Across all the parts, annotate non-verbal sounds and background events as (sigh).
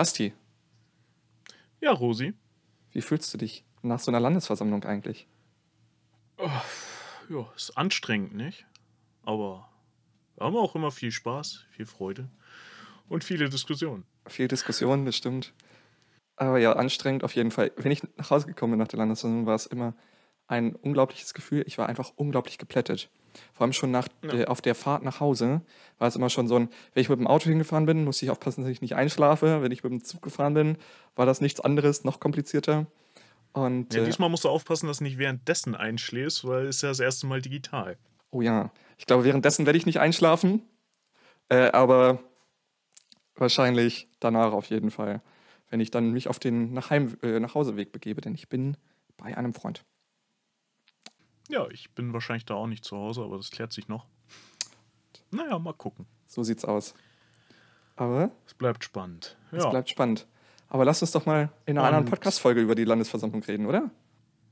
Basti, Ja, Rosi. wie fühlst du dich nach so einer Landesversammlung eigentlich? Ja, ist anstrengend, nicht? Aber wir haben auch immer viel Spaß, viel Freude und viele Diskussionen. Viel Diskussion, das stimmt. Aber ja, anstrengend auf jeden Fall. Wenn ich nach Hause gekommen bin nach der Landesversammlung, war es immer ein unglaubliches Gefühl. Ich war einfach unglaublich geplättet. Vor allem schon nach, Ja. äh, auf der Fahrt nach Hause war es immer schon so ein, wenn ich mit dem Auto hingefahren bin, musste ich aufpassen, dass ich nicht einschlafe. Wenn ich mit dem Zug gefahren bin, war das nichts anderes, noch komplizierter. Und Ja, äh, diesmal musst du aufpassen, dass du nicht währenddessen einschläfst, weil es ja das erste Mal digital. Oh ja, ich glaube, währenddessen werde ich nicht einschlafen, äh, aber wahrscheinlich danach auf jeden Fall, wenn ich dann mich auf den nach Heim, äh, Nachhauseweg begebe, denn ich bin bei einem Freund. Ja, ich bin wahrscheinlich da auch nicht zu Hause, aber das klärt sich noch. Naja, mal gucken. So sieht's aus. Aber Es bleibt spannend. es Ja. bleibt spannend. Aber lass uns doch mal in einer anderen Und- Podcast-Folge über die Landesversammlung reden, oder?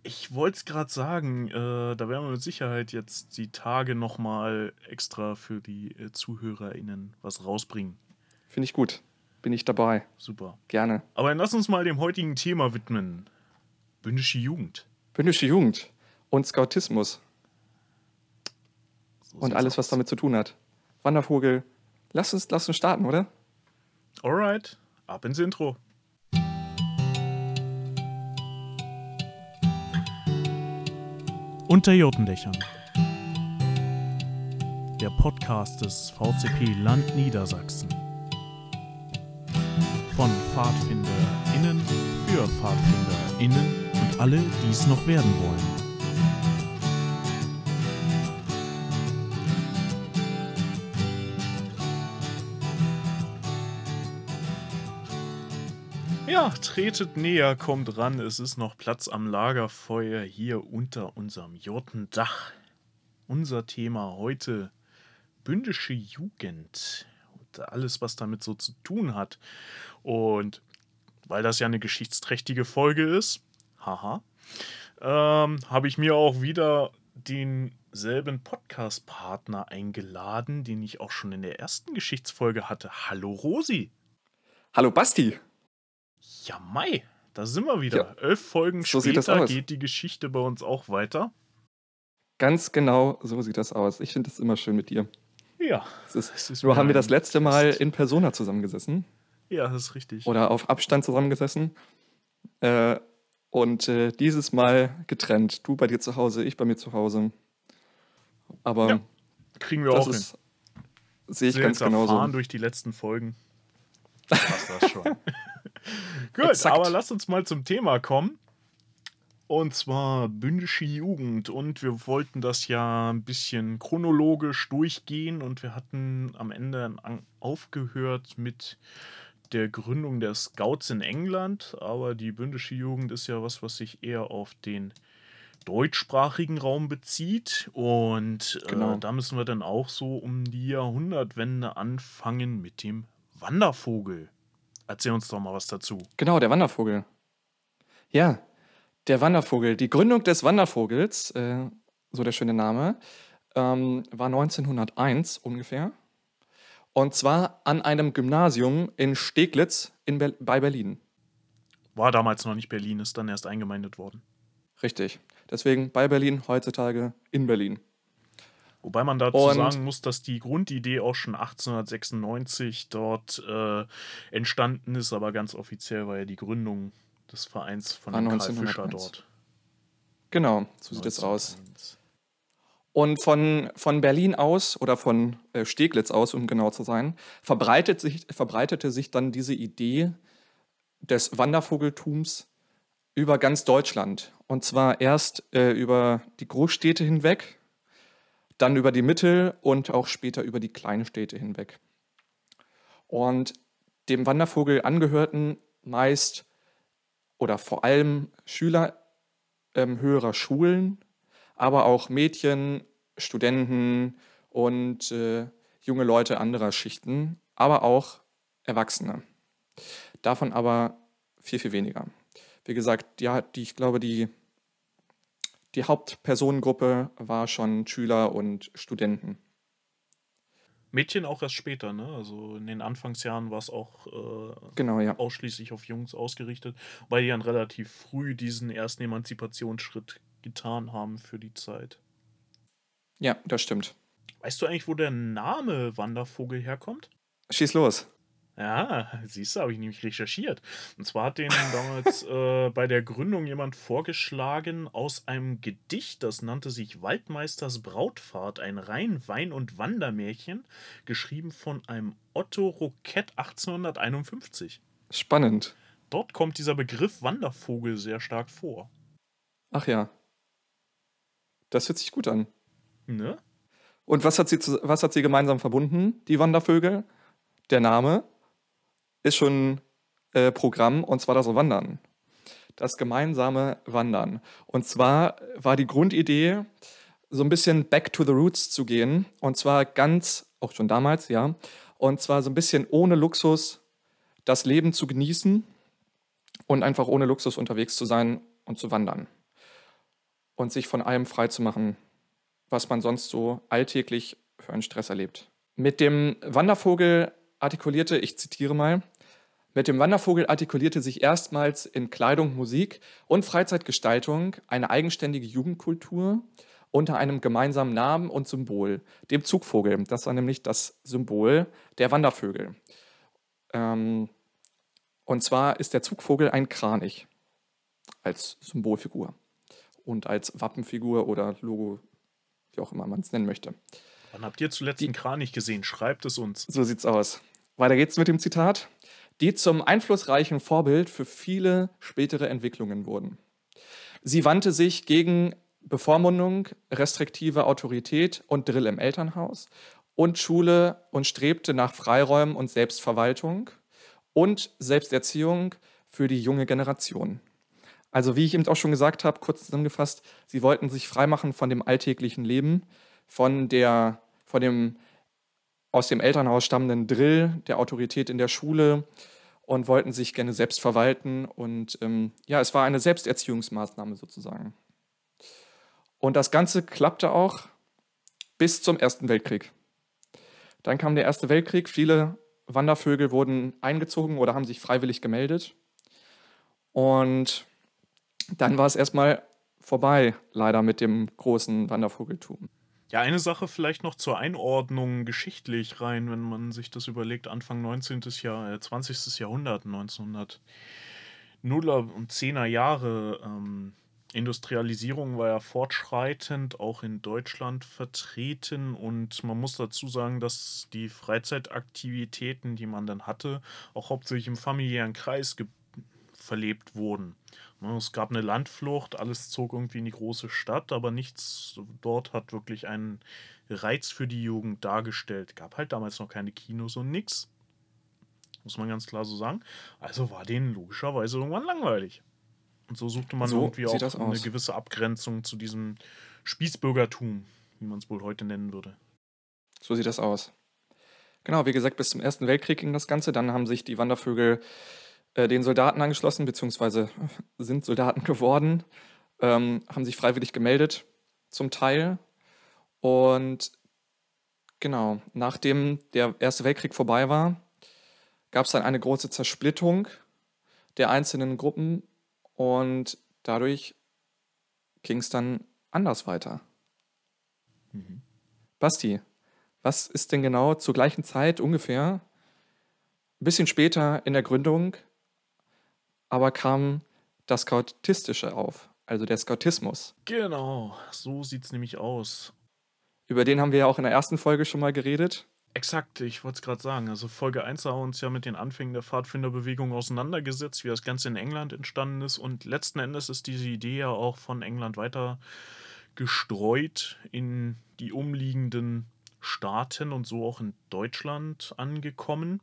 Ich wollte es gerade sagen, äh, da werden wir mit Sicherheit jetzt die Tage nochmal extra für die äh, ZuhörerInnen was rausbringen. Finde ich gut. Bin ich dabei. Super. Gerne. Aber dann lass uns mal dem heutigen Thema widmen. Bündische Jugend. Bündische Jugend und Scoutismus So und alles, aus. was damit zu tun hat. Wandervogel. Lass uns, lass uns starten, oder? Alright, ab ins Intro. Unter Jotendächern. Der Podcast des VCP Land Niedersachsen. Von PfadfinderInnen für PfadfinderInnen und alle, die es noch werden wollen. Tretet näher, kommt ran. Es ist noch Platz am Lagerfeuer hier unter unserem Jurtendach. Unser Thema heute: bündische Jugend und alles, was damit so zu tun hat. Und weil das ja eine geschichtsträchtige Folge ist, haha, ähm, habe ich mir auch wieder denselben Podcast-Partner eingeladen, den ich auch schon in der ersten Geschichtsfolge hatte. Hallo Rosi. Hallo Basti. Ja, Mai, da sind wir wieder. Ja, Elf Folgen so sieht das später geht die Geschichte bei uns auch weiter. Ganz genau so sieht das aus. Ich finde es immer schön mit dir. Ja, Es ist, Es ist so haben wir das letzte Mal in Persona zusammengesessen ja, das ist richtig. oder auf Abstand zusammengesessen. Äh, und äh, dieses Mal getrennt. Du bei dir zu Hause, ich bei mir zu Hause. Aber Ja, Kriegen wir das auch hin. ist, sehe ich Sind ganz erfahren genauso. durch die letzten Folgen. Passt das schon. (laughs) Gut, Exakt. aber lasst uns mal zum Thema kommen. Und zwar bündische Jugend. Und wir wollten das ja ein bisschen chronologisch durchgehen. Und wir hatten am Ende aufgehört mit der Gründung der Scouts in England. Aber die bündische Jugend ist ja was, was sich eher auf den deutschsprachigen Raum bezieht. Und Genau. äh, da müssen wir dann auch so um die Jahrhundertwende anfangen mit dem Wandervogel. Erzähl uns doch mal was dazu. Genau, der Wandervogel. Ja, der Wandervogel. Die Gründung des Wandervogels, äh, so der schöne Name, ähm, war 1901 ungefähr. Und zwar an einem Gymnasium in Steglitz in Ber bei Berlin. War damals noch nicht Berlin, ist dann erst eingemeindet worden. Richtig. Deswegen bei Berlin, heutzutage in Berlin. Wobei man dazu Und- sagen muss, dass die Grundidee auch schon 1896 dort äh, entstanden ist, aber ganz offiziell war ja die Gründung des Vereins von Karl 1901. Fischer dort. Genau, so sieht es aus. 1901. Und von, von Berlin aus oder von äh, Steglitz aus, um genau zu sein, verbreitet sich, verbreitete sich dann diese Idee des Wandervogeltums über ganz Deutschland. Und zwar erst äh, über die Großstädte hinweg, dann über die Mittel- und auch später über die kleinen Städte hinweg. Und dem Wandervogel angehörten meist oder vor allem Schüler ähm, höherer Schulen, aber auch Mädchen, Studenten und äh, junge Leute anderer Schichten, aber auch Erwachsene. Davon aber viel, viel weniger. Wie gesagt, ja, die, ich glaube, die, die Hauptpersonengruppe war schon Schüler und Studenten. Mädchen auch erst später, ne? Also in den Anfangsjahren war es auch äh, Genau, ja. ausschließlich auf Jungs ausgerichtet, weil die dann relativ früh diesen ersten Emanzipationsschritt getan haben für die Zeit. Ja, das stimmt. Weißt du eigentlich, wo der Name Wandervogel herkommt? Schieß los. Ja, siehst du, habe ich nämlich recherchiert. Und zwar hat den damals (laughs) äh, bei der Gründung jemand vorgeschlagen aus einem Gedicht, das nannte sich Waldmeisters Brautfahrt, ein Rhein-, Wein- und Wandermärchen, geschrieben von einem Otto Roquette 1851. Spannend. Dort kommt dieser Begriff Wandervogel sehr stark vor. Ach ja. Das hört sich gut an. Ne? Und was hat sie, zu, was hat sie gemeinsam verbunden, die Wandervögel? Der Name ist schon äh, Programm, und zwar das Wandern. Das gemeinsame Wandern. Und zwar war die Grundidee, so ein bisschen back to the roots zu gehen. Und zwar ganz, auch schon damals, ja. Und zwar so ein bisschen ohne Luxus das Leben zu genießen und einfach ohne Luxus unterwegs zu sein und zu wandern. Und sich von allem frei zu machen, was man sonst so alltäglich für einen Stress erlebt. Mit dem Wandervogel artikulierte, ich zitiere mal, mit dem Wandervogel artikulierte sich erstmals in Kleidung, Musik und Freizeitgestaltung eine eigenständige Jugendkultur unter einem gemeinsamen Namen und Symbol, dem Zugvogel. Das war nämlich das Symbol der Wandervögel. Ähm, und zwar ist der Zugvogel ein Kranich als Symbolfigur und als Wappenfigur oder Logo, wie auch immer man es nennen möchte. Wann habt ihr zuletzt einen Kranich gesehen? Schreibt es uns. So sieht's aus. Weiter geht's mit dem Zitat, die zum einflussreichen Vorbild für viele spätere Entwicklungen wurden. Sie wandte sich gegen Bevormundung, restriktive Autorität und Drill im Elternhaus und Schule und strebte nach Freiräumen und Selbstverwaltung und Selbsterziehung für die junge Generation. Also wie ich eben auch schon gesagt habe, kurz zusammengefasst, sie wollten sich freimachen von dem alltäglichen Leben, von, der, von dem aus dem Elternhaus stammenden Drill, der Autorität in der Schule und wollten sich gerne selbst verwalten. Und ähm, ja, es war eine Selbsterziehungsmaßnahme sozusagen. Und das Ganze klappte auch bis zum Ersten Weltkrieg. Dann kam der Erste Weltkrieg, viele Wandervögel wurden eingezogen oder haben sich freiwillig gemeldet. Und dann war es erstmal vorbei, leider mit dem großen Wandervogeltum. Ja, eine Sache vielleicht noch zur Einordnung geschichtlich rein, wenn man sich das überlegt, Anfang 19. Jahr, äh, 20. Jahrhundert, 1900 Nuller und Zehner Jahre. Ähm, Industrialisierung war ja fortschreitend, auch in Deutschland vertreten und man muss dazu sagen, dass die Freizeitaktivitäten, die man dann hatte, auch hauptsächlich im familiären Kreis verlebt wurden. Ne, es gab eine Landflucht, alles zog irgendwie in die große Stadt, aber nichts dort hat wirklich einen Reiz für die Jugend dargestellt. Gab halt damals noch keine Kinos und nix. Muss man ganz klar so sagen. Also war denen logischerweise irgendwann langweilig. Und so suchte man so irgendwie auch eine gewisse Abgrenzung zu diesem Spießbürgertum, wie man es wohl heute nennen würde. So sieht das aus. Genau, wie gesagt, bis zum Ersten Weltkrieg ging das Ganze. Dann haben sich die Wandervögel äh, den Soldaten angeschlossen, beziehungsweise sind Soldaten (laughs) geworden, ähm, haben sich freiwillig gemeldet, zum Teil. Und genau, nachdem der Erste Weltkrieg vorbei war, gab es dann eine große Zersplittung der einzelnen Gruppen und dadurch ging es dann anders weiter. Mhm. Basti, was ist denn genau zur gleichen Zeit ungefähr, ein bisschen später in der Gründung aber kam das Scoutistische auf, also der Scoutismus. Genau, so sieht es nämlich aus. Über den haben wir ja auch in der ersten Folge schon mal geredet. Exakt, ich wollte es gerade sagen. Also Folge 1 haben wir uns ja mit den Anfängen der Pfadfinderbewegung auseinandergesetzt, wie das Ganze in England entstanden ist. Und letzten Endes ist diese Idee ja auch von England weiter gestreut in die umliegenden Staaten und so auch in Deutschland angekommen.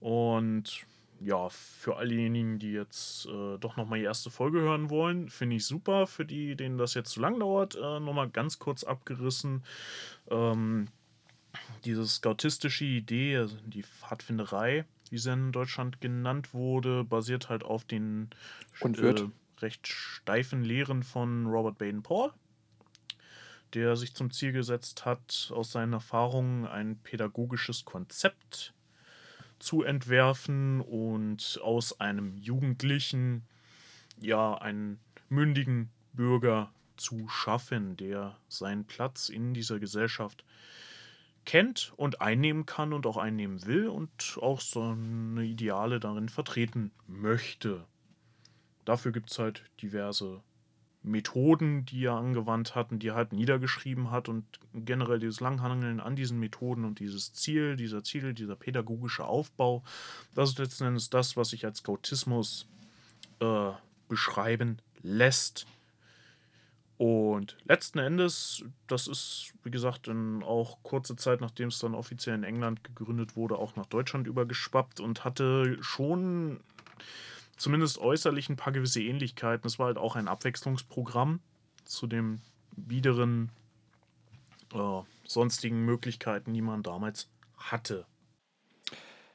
Und ja, für all diejenigen, die jetzt äh, doch nochmal die erste Folge hören wollen, finde ich super. Für die, denen das jetzt zu lang dauert, äh, nochmal ganz kurz abgerissen. Ähm, diese scoutistische Idee, also die Pfadfinderei, wie sie in Deutschland genannt wurde, basiert halt auf den äh, recht steifen Lehren von Robert Baden-Paul. der sich zum Ziel gesetzt hat, aus seinen Erfahrungen ein pädagogisches Konzept zu entwerfen und aus einem Jugendlichen ja einen mündigen Bürger zu schaffen, der seinen Platz in dieser Gesellschaft kennt und einnehmen kann und auch einnehmen will und auch seine Ideale darin vertreten möchte. Dafür gibt es halt diverse Methoden, die er angewandt hat und die er halt niedergeschrieben hat und generell dieses Langhangeln an diesen Methoden und dieses Ziel, dieser Ziel, dieser pädagogische Aufbau, das ist letzten Endes das, was sich als Scoutismus äh, beschreiben lässt. Und letzten Endes, das ist, wie gesagt, dann auch kurze Zeit, nachdem es dann offiziell in England gegründet wurde, auch nach Deutschland übergeschwappt und hatte schon zumindest äußerlich ein paar gewisse Ähnlichkeiten. Es war halt auch ein Abwechslungsprogramm zu den biederen äh, sonstigen Möglichkeiten, die man damals hatte.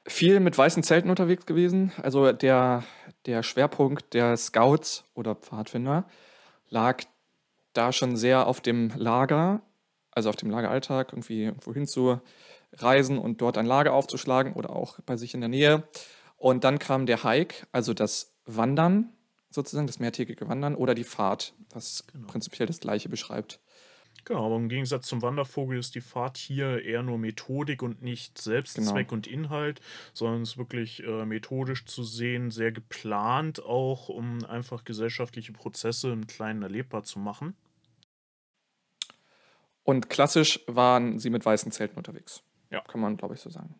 Viel mit weißen Zelten unterwegs gewesen. Also der, der Schwerpunkt der Scouts oder Pfadfinder lag da schon sehr auf dem Lager, also auf dem Lageralltag, irgendwie irgendwo hinzureisen und dort ein Lager aufzuschlagen oder auch bei sich in der Nähe. Und dann kam der Hike, also das Wandern sozusagen, das mehrtägige Wandern oder die Fahrt, was genau. prinzipiell das gleiche beschreibt. Genau, aber im Gegensatz zum Wandervogel ist die Fahrt hier eher nur Methodik und nicht Selbstzweck genau. und Inhalt, sondern es ist wirklich äh, methodisch zu sehen, sehr geplant auch, um einfach gesellschaftliche Prozesse im Kleinen erlebbar zu machen. Und klassisch waren sie mit weißen Zelten unterwegs. Ja. Kann man, glaube ich, so sagen.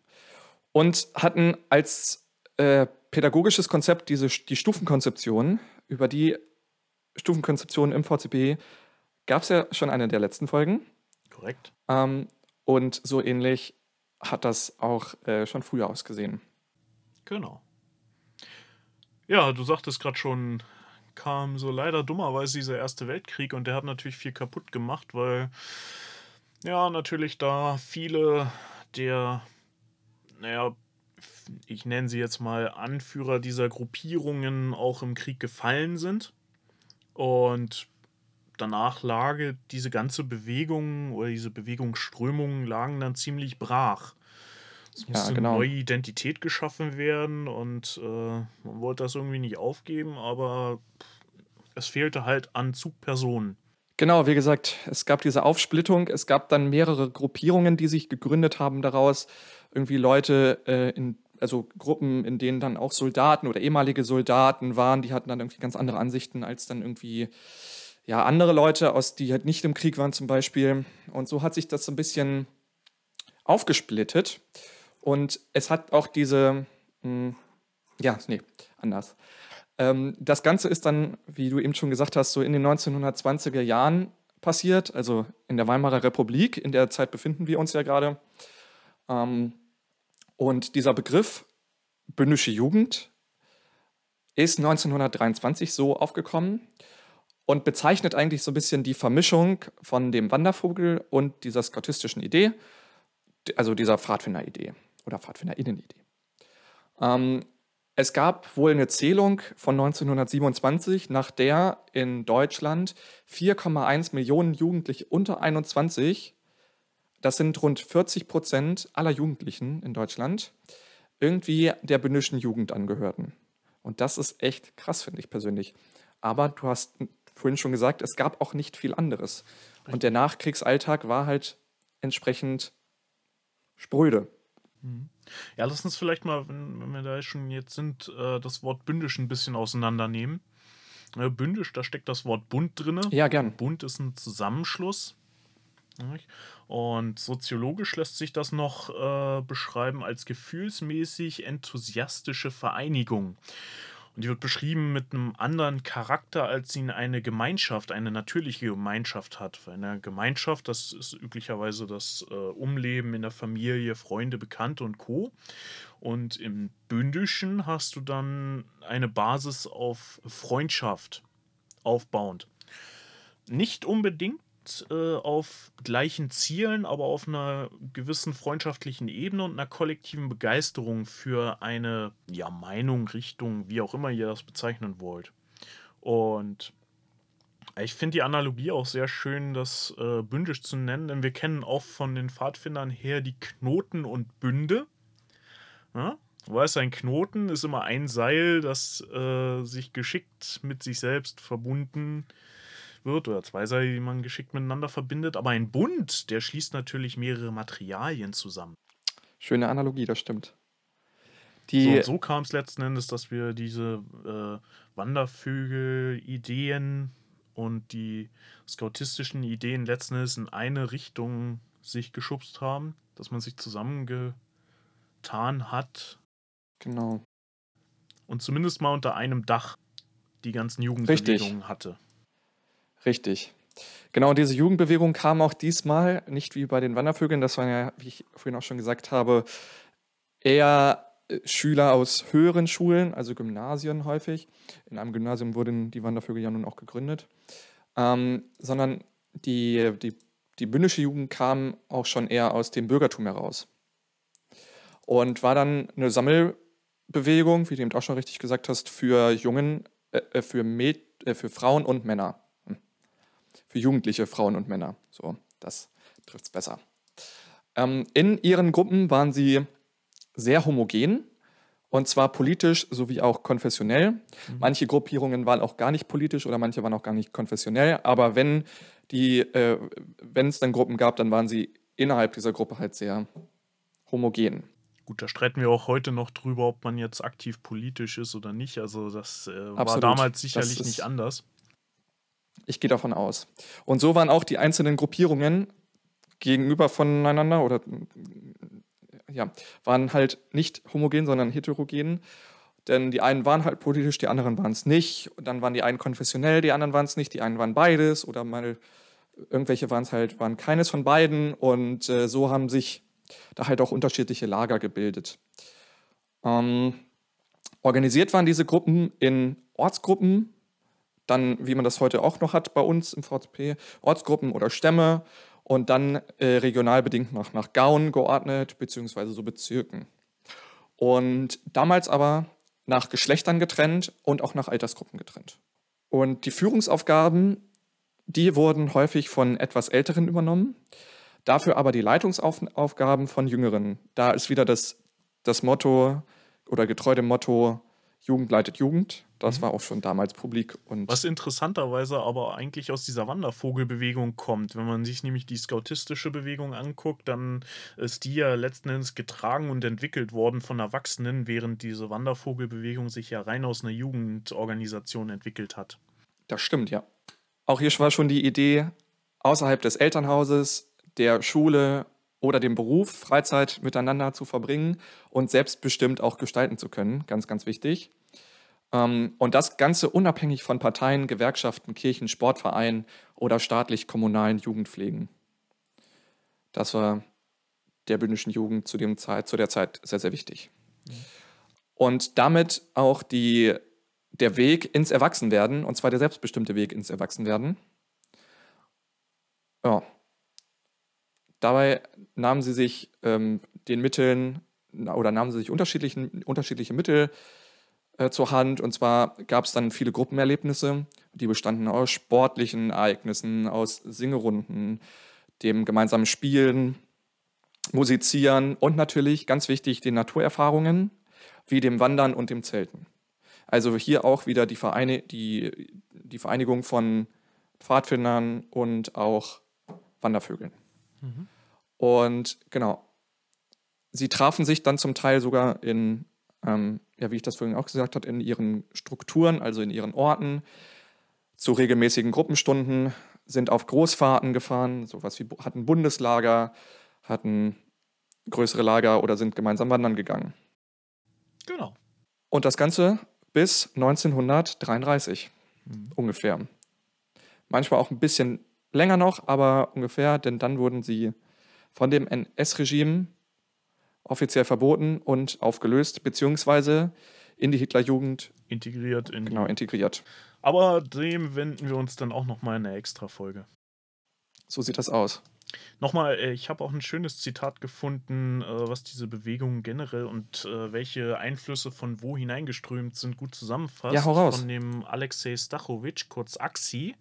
Und hatten als äh, pädagogisches Konzept, diese, die Stufenkonzeption, über die Stufenkonzeption im VCP gab es ja schon eine der letzten Folgen. Korrekt. Ähm, und so ähnlich hat das auch äh, schon früher ausgesehen. Genau. Ja, du sagtest gerade schon, kam so leider dummerweise dieser Erste Weltkrieg und der hat natürlich viel kaputt gemacht, weil ja, natürlich da viele der, naja, ich nenne sie jetzt mal Anführer dieser Gruppierungen auch im Krieg gefallen sind. Und danach lag diese ganze Bewegung oder diese Bewegungsströmungen lagen dann ziemlich brach. Es musste ja, genau. eine neue Identität geschaffen werden und äh, man wollte das irgendwie nicht aufgeben, aber es fehlte halt an Zugpersonen. Genau, wie gesagt, es gab diese Aufsplittung, es gab dann mehrere Gruppierungen, die sich gegründet haben daraus. Irgendwie Leute äh, in also Gruppen, in denen dann auch Soldaten oder ehemalige Soldaten waren, die hatten dann irgendwie ganz andere Ansichten als dann irgendwie ja andere Leute, aus die halt nicht im Krieg waren zum Beispiel. Und so hat sich das so ein bisschen aufgesplittet. Und es hat auch diese, mh, hm, ja, nee, anders. Ähm, das Ganze ist dann, wie du eben schon gesagt hast, so in den 1920er Jahren passiert, also in der Weimarer Republik. In der Zeit befinden wir uns ja gerade. Ähm, und dieser Begriff bündische Jugend ist 1923 so aufgekommen und bezeichnet eigentlich so ein bisschen die Vermischung von dem Wandervogel und dieser skautistischen Idee, also dieser Pfadfinder-Idee oder Pfadfinderinnen-Idee. Ähm, es gab wohl eine Zählung von 1927, nach der in Deutschland 4,1 Millionen Jugendliche unter 21 das sind rund 40 Prozent aller Jugendlichen in Deutschland, irgendwie der bündischen Jugend angehörten. Und das ist echt krass, finde ich persönlich. Aber du hast vorhin schon gesagt, es gab auch nicht viel anderes. Und der Nachkriegsalltag war halt entsprechend spröde. Mhm. Ja, lass uns vielleicht mal, wenn, wir da schon jetzt sind, äh, das Wort bündisch ein bisschen auseinandernehmen. Äh, bündisch, da steckt das Wort Bund drin. Ja, gern. Bund ist ein Zusammenschluss. Und soziologisch lässt sich das noch äh, beschreiben als gefühlsmäßig enthusiastische Vereinigung. Und die wird beschrieben mit einem anderen Charakter, als sie eine Gemeinschaft, eine natürliche Gemeinschaft hat. Eine Gemeinschaft, das ist üblicherweise das äh, Umleben in der Familie, Freunde, Bekannte und Co. Und im Bündischen hast du dann eine Basis auf Freundschaft aufbauend. Nicht unbedingt äh, auf gleichen Zielen, aber auf einer gewissen freundschaftlichen Ebene und einer kollektiven Begeisterung für eine ja, Meinung, Richtung, wie auch immer ihr das bezeichnen wollt. Und Ich finde die Analogie auch sehr schön, das äh, bündisch zu nennen, denn wir kennen auch von den Pfadfindern her die Knoten und Bünde. Ja? Du weißt, ein Knoten ist immer ein Seil, das äh, sich geschickt mit sich selbst verbunden wird oder zwei Seile, die man geschickt miteinander verbindet. Aber ein Bund, der schließt natürlich mehrere Materialien zusammen. Schöne Analogie, das stimmt. Die so, so kam es letzten Endes, dass wir diese äh, Wandervögel-Ideen und die scoutistischen Ideen letzten Endes in eine Richtung sich geschubst haben, dass man sich zusammengetan hat. Genau. Und zumindest mal unter einem Dach die ganzen Jugendbewegungen hatte. Richtig. Genau, diese Jugendbewegung kam auch diesmal nicht wie bei den Wandervögeln, das waren ja, wie ich vorhin auch schon gesagt habe, eher äh, Schüler aus höheren Schulen, also Gymnasien häufig. In einem Gymnasium wurden die Wandervögel ja nun auch gegründet. Ähm, sondern die, die, die bündische Jugend kam auch schon eher aus dem Bürgertum heraus. Und war dann eine Sammelbewegung, wie du eben auch schon richtig gesagt hast, für Jungen, äh, äh für, Mäd äh, für Frauen und Männer. Für jugendliche Frauen und Männer. So, das trifft es besser. Ähm, in ihren Gruppen waren sie sehr homogen und zwar politisch sowie auch konfessionell. Mhm. Manche Gruppierungen waren auch gar nicht politisch oder manche waren auch gar nicht konfessionell, aber wenn die, äh, wenn es dann Gruppen gab, dann waren sie innerhalb dieser Gruppe halt sehr homogen. Gut, da streiten wir auch heute noch drüber, ob man jetzt aktiv politisch ist oder nicht. Also das äh, war damals sicherlich nicht anders. Ich gehe davon aus. Und so waren auch die einzelnen Gruppierungen gegenüber voneinander oder ja, waren halt nicht homogen, sondern heterogen. Denn die einen waren halt politisch, die anderen waren es nicht. Und dann waren die einen konfessionell, die anderen waren es nicht. Die einen waren beides oder mal irgendwelche waren es halt, waren keines von beiden. Und äh, so haben sich da halt auch unterschiedliche Lager gebildet. Ähm, organisiert waren diese Gruppen in Ortsgruppen, dann, wie man das heute auch noch hat bei uns im VZP, Ortsgruppen oder Stämme und dann äh, regional bedingt nach, nach Gauen geordnet, beziehungsweise so Bezirken. Und damals aber nach Geschlechtern getrennt und auch nach Altersgruppen getrennt. Und die Führungsaufgaben, die wurden häufig von etwas Älteren übernommen, dafür aber die Leitungsaufgaben von Jüngeren. Da ist wieder das, das Motto oder getreu dem Motto Jugend leitet Jugend. Das mhm. war auch schon damals publik. Und Was interessanterweise aber eigentlich aus dieser Wandervogelbewegung kommt. Wenn man sich nämlich die scoutistische Bewegung anguckt, dann ist die ja letzten Endes getragen und entwickelt worden von Erwachsenen, während diese Wandervogelbewegung sich ja rein aus einer Jugendorganisation entwickelt hat. Das stimmt, ja. Auch hier war schon die Idee, außerhalb des Elternhauses, der Schule oder dem Beruf Freizeit miteinander zu verbringen und selbstbestimmt auch gestalten zu können. Ganz, ganz wichtig. Ähm, und das Ganze unabhängig von Parteien, Gewerkschaften, Kirchen, Sportvereinen oder staatlich-kommunalen Jugendpflegen. Das war der bündischen Jugend zu, dem Zeit, zu der Zeit sehr, sehr wichtig. Und damit auch die, der Weg ins Erwachsenwerden, und zwar der selbstbestimmte Weg ins Erwachsenwerden. Ja. Dabei nahmen sie sich ähm, den Mitteln oder nahmen sie sich unterschiedlichen, unterschiedliche Mittel äh, zur Hand. Und zwar gab es dann viele Gruppenerlebnisse, die bestanden aus sportlichen Ereignissen, aus Singerunden, dem gemeinsamen Spielen, Musizieren und natürlich, ganz wichtig, den Naturerfahrungen wie dem Wandern und dem Zelten. Also hier auch wieder die, Vereine, die, die Vereinigung von Pfadfindern und auch Wandervögeln. Mhm. Und genau, sie trafen sich dann zum Teil sogar in ähm, ja, wie ich das vorhin auch gesagt habe, in ihren Strukturen, also in ihren Orten, zu regelmäßigen Gruppenstunden, sind auf Großfahrten gefahren, sowas wie hatten Bundeslager, hatten größere Lager oder sind gemeinsam wandern gegangen. Genau. Und das Ganze bis 1933 mhm. ungefähr. Manchmal auch ein bisschen länger noch, aber ungefähr, denn dann wurden sie von dem NS-Regime offiziell verboten und aufgelöst, beziehungsweise in die Hitlerjugend integriert. In genau, integriert. Aber dem wenden wir uns dann auch nochmal in einer extra Folge. So sieht das aus. Nochmal, äh, ich habe auch ein schönes Zitat gefunden, äh, was diese Bewegung generell und äh, welche Einflüsse von wo hineingeströmt sind, gut zusammenfasst. Ja, hau raus. Von dem Alexei Stachowitsch, kurz Axi.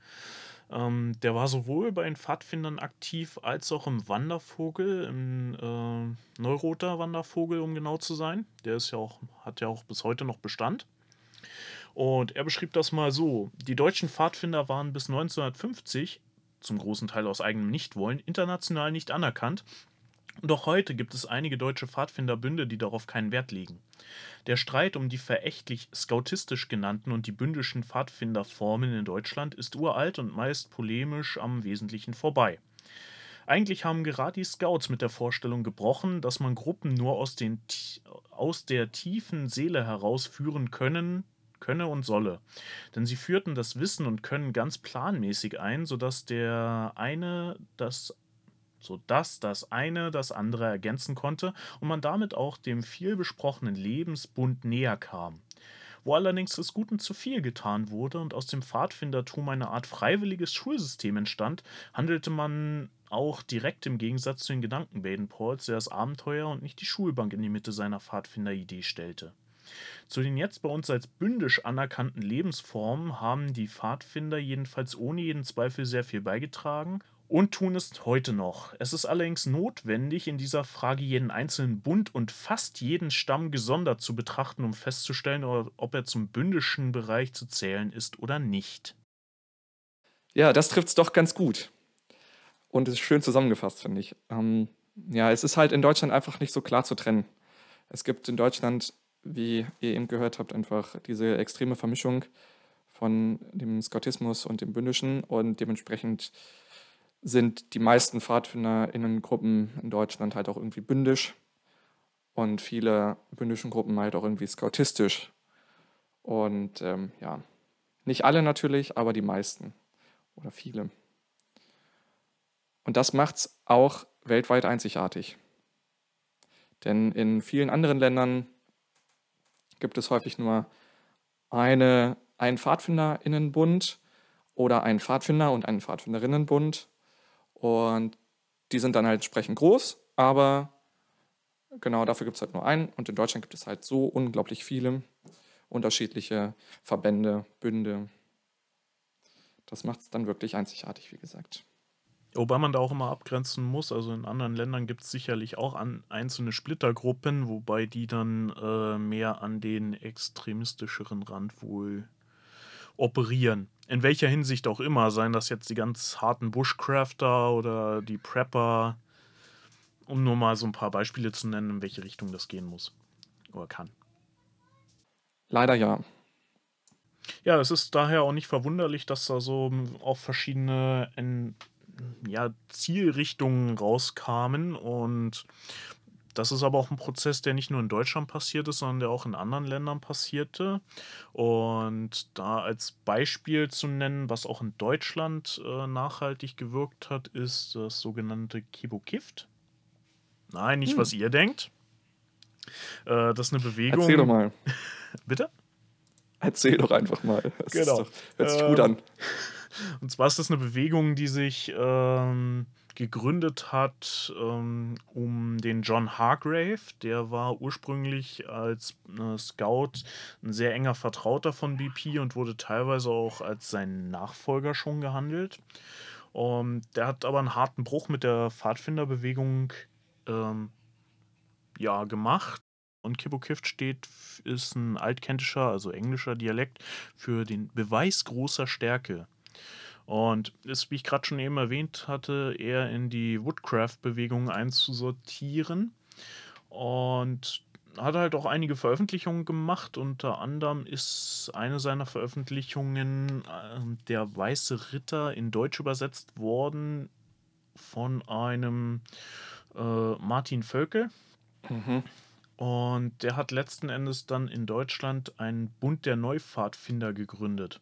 Ähm, der war sowohl bei den Pfadfindern aktiv als auch im Wandervogel, im äh, Neuroter Wandervogel, um genau zu sein. Der ist ja auch, hat ja auch bis heute noch Bestand. Und er beschrieb das mal so: Die deutschen Pfadfinder waren bis 1950, zum großen Teil aus eigenem Nichtwollen, international nicht anerkannt. Auch heute gibt es einige deutsche Pfadfinderbünde, die darauf keinen Wert legen. Der Streit um die verächtlich scoutistisch genannten und die bündischen Pfadfinderformen in Deutschland ist uralt und meist polemisch am Wesentlichen vorbei. Eigentlich haben gerade die Scouts mit der Vorstellung gebrochen, dass man Gruppen nur aus, den, aus der tiefen Seele heraus führen können, könne und solle. Denn sie führten das Wissen und Können ganz planmäßig ein, sodass der eine das sodass das eine das andere ergänzen konnte und man damit auch dem vielbesprochenen Lebensbund näher kam. Wo allerdings des Guten zu viel getan wurde und aus dem Pfadfindertum eine Art freiwilliges Schulsystem entstand, handelte man auch direkt im Gegensatz zu den Gedanken Baden-Pauls, der das Abenteuer und nicht die Schulbank in die Mitte seiner Pfadfinderidee stellte. Zu den jetzt bei uns als bündisch anerkannten Lebensformen haben die Pfadfinder jedenfalls ohne jeden Zweifel sehr viel beigetragen und tun es heute noch. Es ist allerdings notwendig, in dieser Frage jeden einzelnen Bund und fast jeden Stamm gesondert zu betrachten, um festzustellen, ob er zum bündischen Bereich zu zählen ist oder nicht. Ja, das trifft es doch ganz gut. Und es ist schön zusammengefasst, finde ich. Ähm, ja, es ist halt in Deutschland einfach nicht so klar zu trennen. Es gibt in Deutschland, wie ihr eben gehört habt, einfach diese extreme Vermischung von dem Scoutismus und dem Bündischen und dementsprechend sind die meisten PfadfinderInnengruppen in Deutschland halt auch irgendwie bündisch und viele bündischen Gruppen halt auch irgendwie scoutistisch. Und ähm, ja, nicht alle natürlich, aber die meisten oder viele. Und das macht es auch weltweit einzigartig. Denn in vielen anderen Ländern gibt es häufig nur eine, einen PfadfinderInnenbund oder einen Pfadfinder und einen Pfadfinderinnenbund und die sind dann halt entsprechend groß, aber genau dafür gibt es halt nur einen. Und in Deutschland gibt es halt so unglaublich viele unterschiedliche Verbände, Bünde. Das macht es dann wirklich einzigartig, wie gesagt. Wobei man da auch immer abgrenzen muss. Also in anderen Ländern gibt es sicherlich auch einzelne Splittergruppen, wobei die dann äh, mehr an den extremistischeren Rand wohl operieren. In welcher Hinsicht auch immer, seien das jetzt die ganz harten Bushcrafter oder die Prepper, um nur mal so ein paar Beispiele zu nennen, in welche Richtung das gehen muss oder kann. Leider ja. Ja, es ist daher auch nicht verwunderlich, dass da so auch verschiedene in, ja, Zielrichtungen rauskamen und das ist aber auch ein Prozess, der nicht nur in Deutschland passiert ist, sondern der auch in anderen Ländern passierte. Und da als Beispiel zu nennen, was auch in Deutschland äh, nachhaltig gewirkt hat, ist das sogenannte Kibo-Kift. Nein, nicht hm. was ihr denkt. Äh, das ist eine Bewegung. Erzähl doch mal. (laughs) Bitte? Erzähl doch einfach mal. Das genau. Doch, hört sich ähm, gut an. (laughs) Und zwar ist das eine Bewegung, die sich ähm, gegründet hat ähm, um den John Hargrave. Der war ursprünglich als äh, Scout ein sehr enger Vertrauter von BP und wurde teilweise auch als sein Nachfolger schon gehandelt. Und der hat aber einen harten Bruch mit der Pfadfinderbewegung ähm, ja, gemacht. Und Kibbukift steht, ist ein altkentischer, also englischer Dialekt für den Beweis großer Stärke. Und ist, wie ich gerade schon eben erwähnt hatte, eher in die Woodcraft-Bewegung einzusortieren. Und hat halt auch einige Veröffentlichungen gemacht. Unter anderem ist eine seiner Veröffentlichungen äh, Der Weiße Ritter in Deutsch übersetzt worden von einem äh, Martin Völkel. Mhm. Und der hat letzten Endes dann in Deutschland einen Bund der Neupfadfinder gegründet.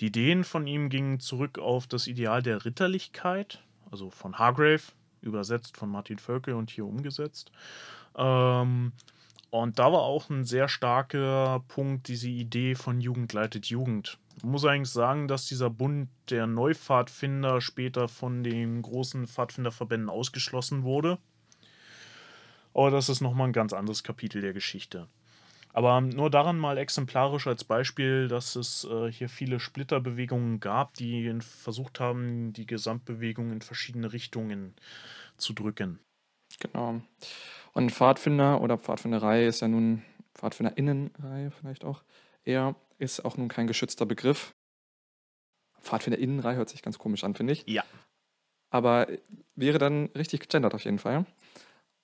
Die Ideen von ihm gingen zurück auf das Ideal der Ritterlichkeit, also von Hargrave, übersetzt von Martin Völkel und hier umgesetzt. Ähm, Und da war auch ein sehr starker Punkt diese Idee von Jugend leitet Jugend. Man muss eigentlich sagen, dass dieser Bund der Neupfadfinder später von den großen Pfadfinderverbänden ausgeschlossen wurde. Aber das ist nochmal ein ganz anderes Kapitel der Geschichte. Aber nur daran mal exemplarisch als Beispiel, dass es äh, hier viele Splitterbewegungen gab, die versucht haben, die Gesamtbewegung in verschiedene Richtungen zu drücken. Genau. Und Pfadfinder oder Pfadfinderei ist ja nun Pfadfinderinnenreihe vielleicht auch eher, ist auch nun kein geschützter Begriff. Pfadfinderinnenreihe hört sich ganz komisch an, finde ich. Ja. Aber wäre dann richtig gegendert auf jeden Fall.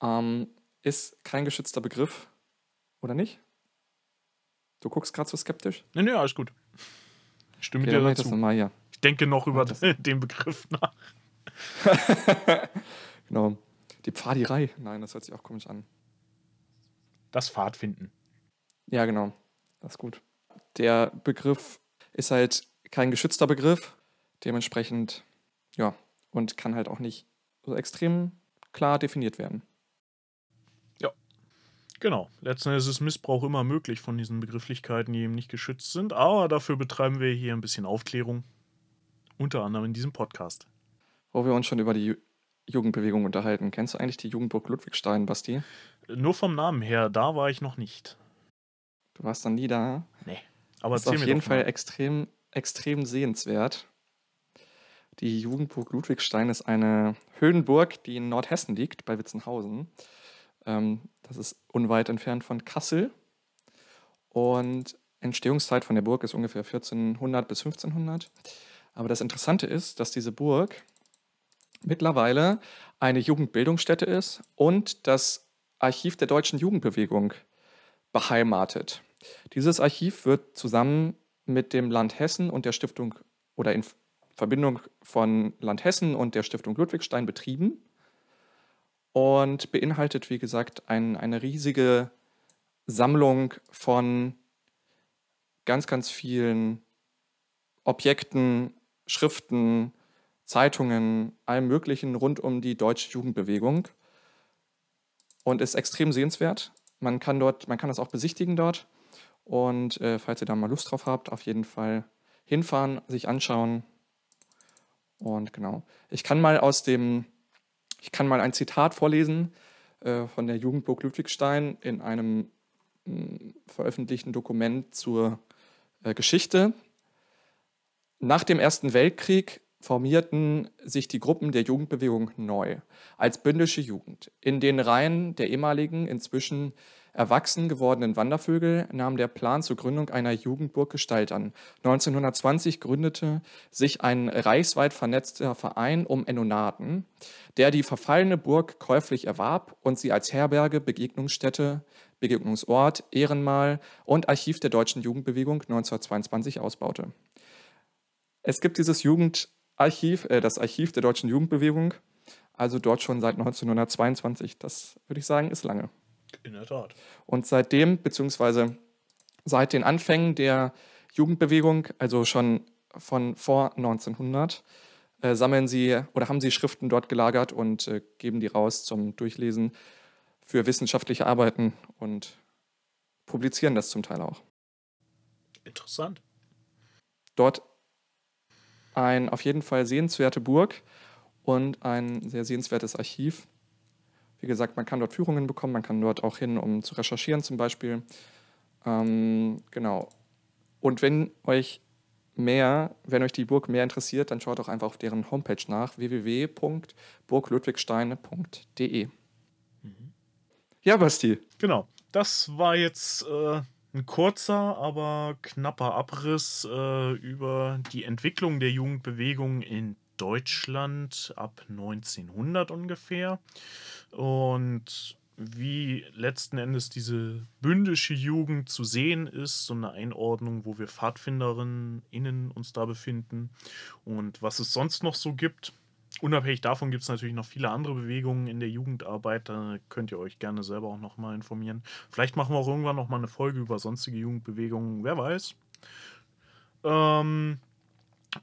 Ähm, ist kein geschützter Begriff, oder nicht? Du guckst gerade so skeptisch? Nee, nee, alles gut. Ich stimme okay, dir dazu. Das mal hier. Ich denke noch über (laughs) den Begriff nach. (laughs) genau. Die Pfadirei. Nein, das hört sich auch komisch an. Das Pfadfinden. Ja, genau. Das ist gut. Der Begriff ist halt kein geschützter Begriff. Dementsprechend, ja, und kann halt auch nicht so extrem klar definiert werden. Genau. Letzten Endes ist Missbrauch immer möglich von diesen Begrifflichkeiten, die eben nicht geschützt sind. Aber dafür betreiben wir hier ein bisschen Aufklärung. Unter anderem in diesem Podcast. Wo wir uns schon über die Jugendbewegung unterhalten. Kennst du eigentlich die Jugendburg Ludwigstein, Basti? Nur vom Namen her, da war ich noch nicht. Du warst dann nie da? Nee. Aber ist auf jeden Fall extrem, extrem sehenswert. Die Jugendburg Ludwigstein ist eine Höhenburg, die in Nordhessen liegt, bei Witzenhausen. Ähm, das ist unweit entfernt von Kassel. Und Entstehungszeit von der Burg ist ungefähr 1400 bis 1500. Aber das Interessante ist, dass diese Burg mittlerweile eine Jugendbildungsstätte ist und das Archiv der deutschen Jugendbewegung beheimatet. Dieses Archiv wird zusammen mit dem Land Hessen und der Stiftung oder in Verbindung von Land Hessen und der Stiftung Ludwigstein betrieben und beinhaltet, wie gesagt, ein, eine riesige Sammlung von ganz, ganz vielen Objekten, Schriften, Zeitungen, allem Möglichen rund um die deutsche Jugendbewegung und ist extrem sehenswert. Man kann dort, man kann das auch besichtigen dort. Und äh, falls ihr da mal Lust drauf habt, auf jeden Fall hinfahren, sich anschauen. Und genau. Ich kann mal aus dem, ich kann mal ein Zitat vorlesen äh, von der Jugendburg Ludwigstein in einem mh, hm, veröffentlichten Dokument zur äh, Geschichte. Nach dem Ersten Weltkrieg formierten sich die Gruppen der Jugendbewegung neu als bündische Jugend. In den Reihen der ehemaligen, inzwischen erwachsen gewordenen Wandervögel nahm der Plan zur Gründung einer Jugendburg Gestalt an. 1920 gründete sich ein reichsweit vernetzter Verein um Ennonaden, der die verfallene Burg käuflich erwarb und sie als Herberge, Begegnungsstätte, Begegnungsort, Ehrenmal und Archiv der deutschen Jugendbewegung 1922 ausbaute. Es gibt dieses Jugend Archiv, äh, das Archiv der deutschen Jugendbewegung. Also dort schon seit 1922. Das würde ich sagen, ist lange. In der Tat. Und seitdem, beziehungsweise seit den Anfängen der Jugendbewegung, also schon von vor 1900, äh, sammeln sie oder haben sie Schriften dort gelagert und äh, geben die raus zum Durchlesen für wissenschaftliche Arbeiten und publizieren das zum Teil auch. Interessant. Dort ein auf jeden Fall sehenswerte Burg und ein sehr sehenswertes Archiv. Wie gesagt, man kann dort Führungen bekommen, man kann dort auch hin, um zu recherchieren zum Beispiel. Ähm, genau. Und wenn euch mehr, wenn euch die Burg mehr interessiert, dann schaut doch einfach auf deren Homepage nach, www.burgludwigsteine.de. Mhm. Ja, Basti. Genau. Das war jetzt äh, ein kurzer, aber knapper Abriss äh, über die Entwicklung der Jugendbewegung in Deutschland ab 1900 ungefähr und wie letzten Endes diese bündische Jugend zu sehen ist, so eine Einordnung, wo wir Pfadfinderinnen innen uns da befinden und was es sonst noch so gibt. Unabhängig davon gibt es natürlich noch viele andere Bewegungen in der Jugendarbeit. Da könnt ihr euch gerne selber auch nochmal informieren. Vielleicht machen wir auch irgendwann nochmal eine Folge über sonstige Jugendbewegungen. Wer weiß. Ähm,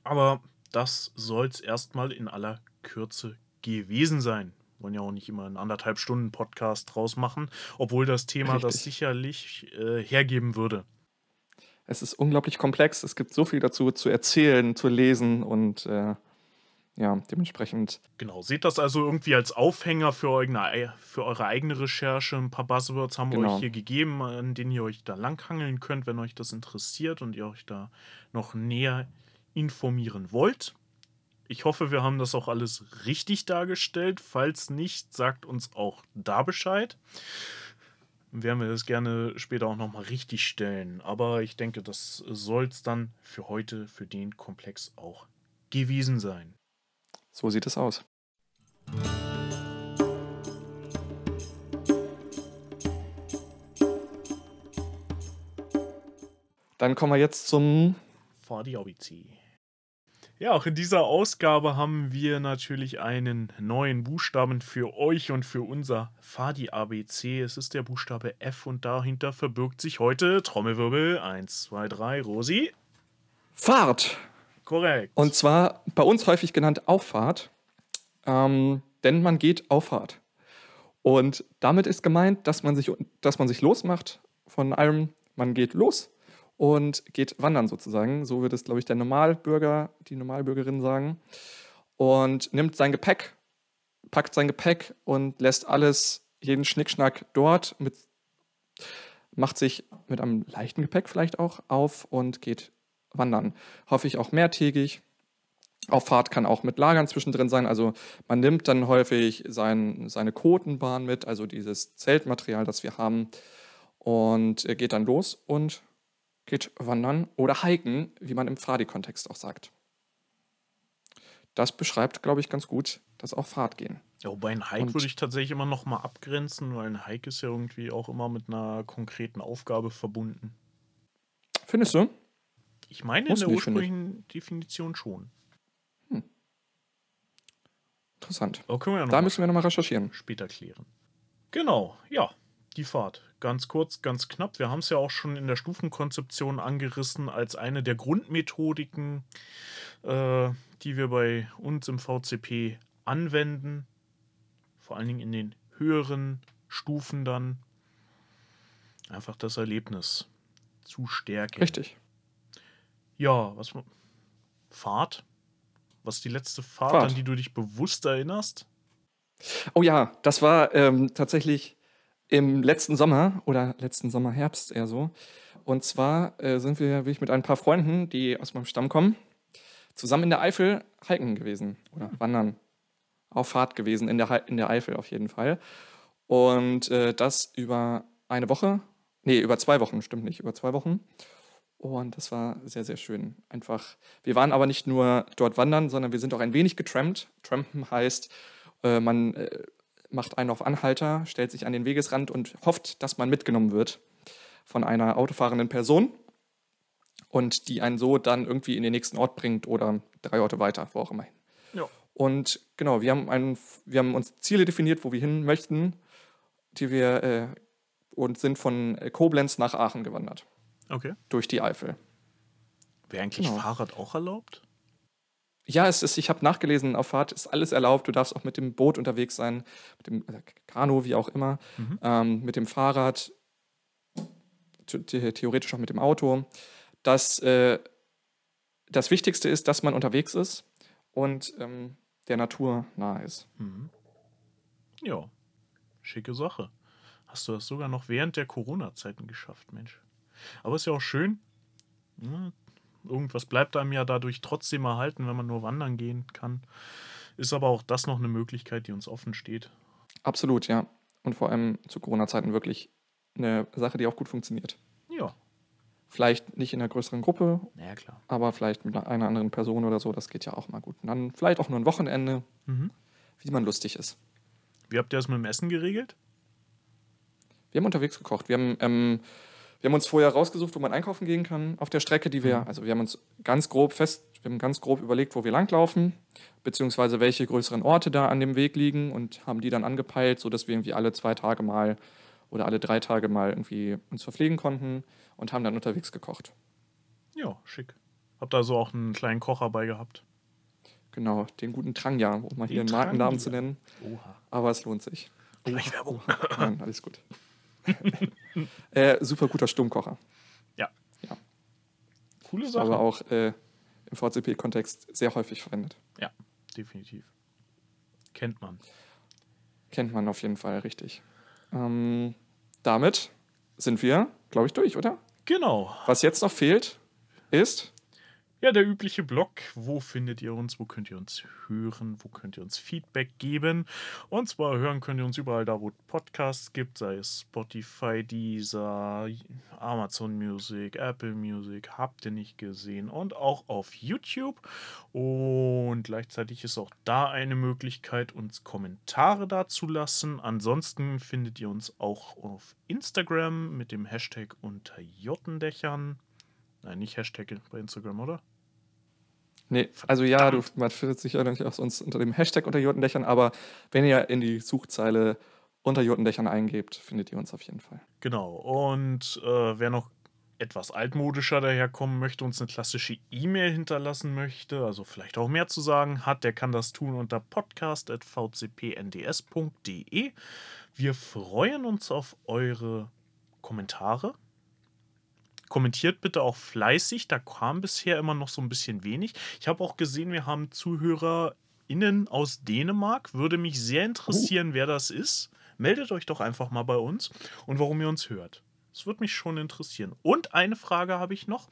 aber das soll es erstmal in aller Kürze gewesen sein. Wollen ja auch nicht immer einen anderthalb Stunden Podcast draus machen, obwohl das Thema Richtig. das sicherlich äh, hergeben würde. Es ist unglaublich komplex. Es gibt so viel dazu zu erzählen, zu lesen und äh, ja, dementsprechend. Genau, seht das also irgendwie als Aufhänger für, eure, für eure eigene Recherche. Ein paar Buzzwords haben wir Genau. euch hier gegeben, an denen ihr euch da langhangeln könnt, wenn euch das interessiert und ihr euch da noch näher informieren wollt. Ich hoffe, wir haben das auch alles richtig dargestellt. Falls nicht, sagt uns auch da Bescheid. Werden wir das gerne später auch nochmal richtig stellen. Aber ich denke, das soll es dann für heute, für den Komplex auch gewesen sein. So sieht es aus. Dann kommen wir jetzt zum. Fadi ABC. Ja, auch in dieser Ausgabe haben wir natürlich einen neuen Buchstaben für euch und für unser Fadi ABC. Es ist der Buchstabe F und dahinter verbirgt sich heute Trommelwirbel 1, 2, 3, Rosi. Fahrt! Korrekt. Und zwar bei uns häufig genannt Auffahrt, ähm, denn man geht Auffahrt. Und damit ist gemeint, dass man sich, dass man sich losmacht von allem, man geht los und geht wandern sozusagen. So würde es, glaube ich, der Normalbürger, die Normalbürgerin sagen. Und nimmt sein Gepäck, packt sein Gepäck und lässt alles, jeden Schnickschnack dort, mit, macht sich mit einem leichten Gepäck vielleicht auch auf und geht wandern. Hoffe ich auch mehrtägig. Auf Fahrt kann auch mit Lagern zwischendrin sein. Also man nimmt dann häufig sein, seine Kotenbahn mit, also dieses Zeltmaterial, das wir haben, und äh, geht dann los und geht wandern oder hiken, wie man im Fadi-Kontext auch sagt. Das beschreibt, glaube ich, ganz gut das auch Fahrtgehen. Ja, wobei ein Hike Und- würde ich tatsächlich immer noch mal abgrenzen, weil ein Hike ist ja irgendwie auch immer mit einer konkreten Aufgabe verbunden. Findest du? Ich meine Muss in der ursprünglichen Definition schon. Interessant. Können wir ja noch Da mal müssen wir nochmal recherchieren. später klären. Genau, ja, die Fahrt. Ganz kurz, ganz knapp. Wir haben es ja auch schon in der Stufenkonzeption angerissen als eine der Grundmethodiken, äh, die wir bei uns im VCP anwenden. Vor allen Dingen in den höheren Stufen dann. Einfach das Erlebnis zu stärken. Richtig. Ja, was. Fahrt? Was ist die letzte Fahrt, Fahrt. an die du dich bewusst erinnerst? Oh ja, das war ähm, tatsächlich im letzten Sommer oder letzten Sommer, Herbst eher so. Und zwar äh, sind wir, wie ich mit ein paar Freunden, die aus meinem Stamm kommen, zusammen in der Eifel hiken gewesen oder wandern. Auf Fahrt gewesen, in der, in der Eifel auf jeden Fall. Und äh, das über eine Woche, nee, über zwei Wochen, stimmt nicht, über zwei Wochen. Und das war sehr, sehr schön. Einfach, wir waren aber nicht nur dort wandern, sondern wir sind auch ein wenig getrampt. Trampen heißt, äh, man äh, macht einen auf Anhalter, stellt sich an den Wegesrand und hofft, dass man mitgenommen wird von einer autofahrenden Person und die einen so dann irgendwie in den nächsten Ort bringt oder drei Orte weiter, wo auch immer hin. Ja. Und genau, wir haben, einen, wir haben uns Ziele definiert, wo wir hin möchten, die wir äh, und sind von äh, Koblenz nach Aachen gewandert, Okay. durch die Eifel. Wäre eigentlich Genau. Fahrrad auch erlaubt? Ja, es ist, ich habe nachgelesen, auf Fahrt ist alles erlaubt. Du darfst auch mit dem Boot unterwegs sein, mit dem äh, Kanu, wie auch immer, Mhm. ähm, mit dem Fahrrad, the the- theoretisch auch mit dem Auto. Das, äh, das Wichtigste ist, dass man unterwegs ist und ähm, der Natur nahe ist. Mhm. Ja, schicke Sache. Hast du das sogar noch während der Corona-Zeiten geschafft, Mensch. Aber ist ja auch schön. Irgendwas bleibt einem ja dadurch trotzdem erhalten, wenn man nur wandern gehen kann. Ist aber auch das noch eine Möglichkeit, die uns offen steht. Absolut, ja. Und vor allem zu Corona-Zeiten wirklich eine Sache, die auch gut funktioniert. Ja, Vielleicht nicht in einer größeren Gruppe, naja, klar. aber vielleicht mit einer anderen Person oder so, das geht ja auch mal gut. Und dann vielleicht auch nur ein Wochenende, Mhm. wie man lustig ist. Wie habt ihr das mit dem Essen geregelt? Wir haben unterwegs gekocht. Wir haben, ähm, wir haben uns vorher rausgesucht, wo man einkaufen gehen kann auf der Strecke, die wir, also wir haben uns ganz grob fest, wir haben ganz grob überlegt, wo wir langlaufen, beziehungsweise welche größeren Orte da an dem Weg liegen und haben die dann angepeilt, sodass wir irgendwie alle zwei Tage mal oder alle drei Tage mal irgendwie uns verpflegen konnten und haben dann unterwegs gekocht. Ja, schick. Habt also auch einen kleinen Kocher bei gehabt. Genau, den guten Tranja, um mal Den hier einen Markennamen zu nennen. Oha. Aber es lohnt sich. Werbung. Nein, alles gut. (laughs) äh, super guter Stummkocher. Ja. Ja. Coole Sache. Aber auch äh, im VCP-Kontext sehr häufig verwendet. Ja, definitiv. Kennt man. Kennt man auf jeden Fall richtig. Ähm, damit sind wir, glaube ich, durch, oder? Genau. Was jetzt noch fehlt, ist. Ja, der übliche Blog. Wo findet ihr uns? Wo könnt ihr uns hören? Wo könnt ihr uns Feedback geben? Und zwar hören könnt ihr uns überall da, wo es Podcasts gibt, sei es Spotify, Deezer, Amazon Music, Apple Music, habt ihr nicht gesehen. Und auch auf YouTube. Und gleichzeitig ist auch da eine Möglichkeit, uns Kommentare dazulassen. Ansonsten findet ihr uns auch auf Instagram mit dem Hashtag unter Jottendächern. Nein, nicht Hashtag bei Instagram, oder? Nee, also ja, du, man findet sich ja nicht auch sonst unter dem Hashtag unter Jotendächern, aber wenn ihr in die Suchzeile unter Jotendächern eingebt, findet ihr uns auf jeden Fall. Genau. Und äh, wer noch etwas altmodischer daherkommen möchte, uns eine klassische E-Mail hinterlassen möchte, also vielleicht auch mehr zu sagen hat, der kann das tun unter podcast.vcpnds.de. Wir freuen uns auf eure Kommentare. Kommentiert bitte auch fleißig, da kam bisher immer noch so ein bisschen wenig. Ich habe auch gesehen, wir haben ZuhörerInnen aus Dänemark. Würde mich sehr interessieren, wer das ist. Meldet euch doch einfach mal bei uns und warum ihr uns hört. Das würde mich schon interessieren. Und eine Frage habe ich noch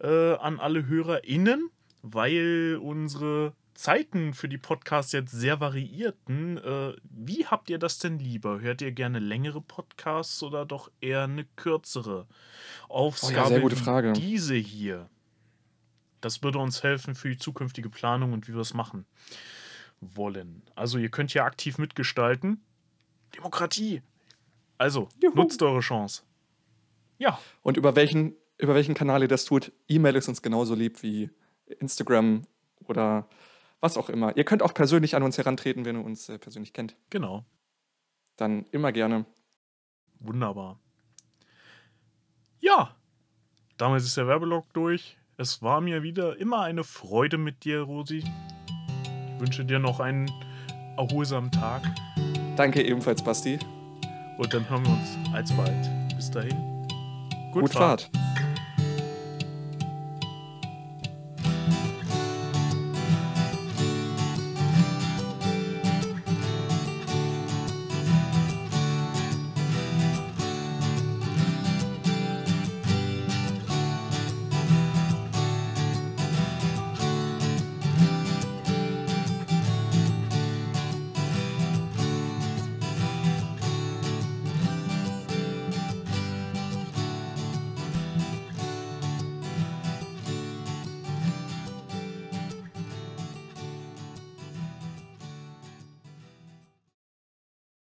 äh, an alle HörerInnen, weil unsere Zeiten für die Podcasts jetzt sehr variierten. Äh, wie habt ihr das denn lieber? Hört ihr gerne längere Podcasts oder doch eher eine kürzere Aufgabe? sehr gute wie Frage. Diese hier. Das würde uns helfen für die zukünftige Planung und wie wir es machen wollen. Also ihr könnt hier aktiv mitgestalten. Demokratie. Also, Juhu. nutzt eure Chance. Ja, Und über welchen, über welchen Kanal ihr das tut, E-Mail ist uns genauso lieb wie Instagram oder was auch immer. Ihr könnt auch persönlich an uns herantreten, wenn ihr uns äh, persönlich kennt. genau. Dann immer gerne. Wunderbar. Ja, damit ist der Werbelog durch. Es war mir wieder immer eine Freude mit dir, Rosi. Ich wünsche dir noch einen erholsamen Tag Danke ebenfalls, Basti. und dann hören wir uns alsbald. Bis dahin. Gut Fahrt.